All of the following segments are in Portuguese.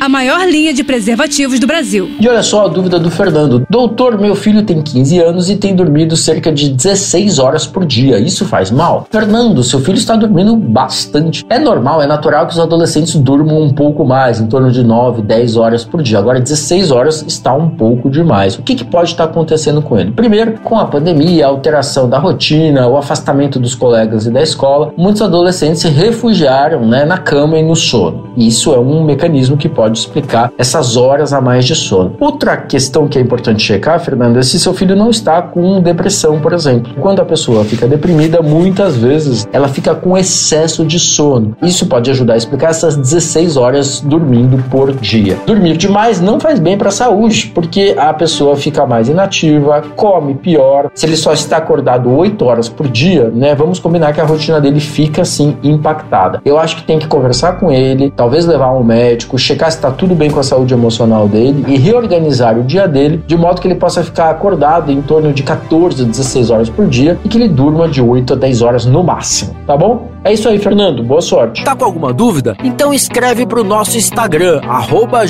a maior linha de preservativos do Brasil. E olha só a dúvida do Fernando. Doutor, meu filho tem 15 anos e tem dormido cerca de 16 horas por dia. Isso faz mal? Fernando, seu filho está dormindo bastante. É normal, é natural que os adolescentes durmam um pouco mais, em torno de 9, 10 horas por dia. Agora, 16 horas está um pouco demais. O que, que pode estar acontecendo com ele? Primeiro, com a pandemia, a alteração da rotina, o afastamento dos colegas e da escola, muitos adolescentes se refugiaram né, na cama e no sono. Isso é um mecanismo que pode pode explicar essas horas a mais de sono. Outra questão que é importante checar, Fernando, é se seu filho não está com depressão, por exemplo. Quando a pessoa fica deprimida, muitas vezes ela fica com excesso de sono. Isso pode ajudar a explicar essas 16 horas dormindo por dia. Dormir demais não faz bem para a saúde, porque a pessoa fica mais inativa, come pior. Se ele só está acordado 8 horas por dia, né, vamos combinar que a rotina dele fica assim impactada. Eu acho que tem que conversar com ele, talvez levar um médico, checar está tudo bem com a saúde emocional dele e reorganizar o dia dele de modo que ele possa ficar acordado em torno de 14 a 16 horas por dia e que ele durma de 8 a 10 horas no máximo, tá bom? É isso aí, Fernando. Boa sorte. Tá com alguma dúvida? Então escreve pro nosso Instagram, arroba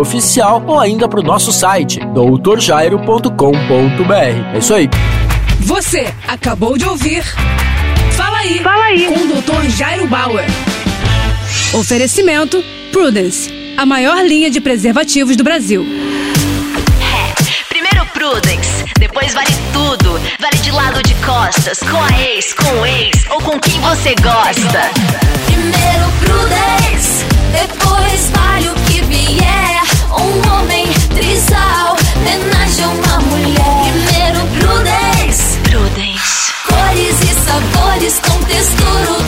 Oficial, ou ainda pro nosso site, doutorjairo.com.br. É isso aí. Você acabou de ouvir Fala aí, Fala aí. com o Dr. Jairo Bauer. Oferecimento Prudence, a maior linha de preservativos do Brasil. É, primeiro Prudence, depois vale tudo. Vale de lado de costas, com a ex, com o ex ou com quem você gosta. Primeiro Prudence, depois vale o que vier. Um homem trisal, homenagem a uma mulher. Primeiro Prudence, Prudence. cores e sabores com textura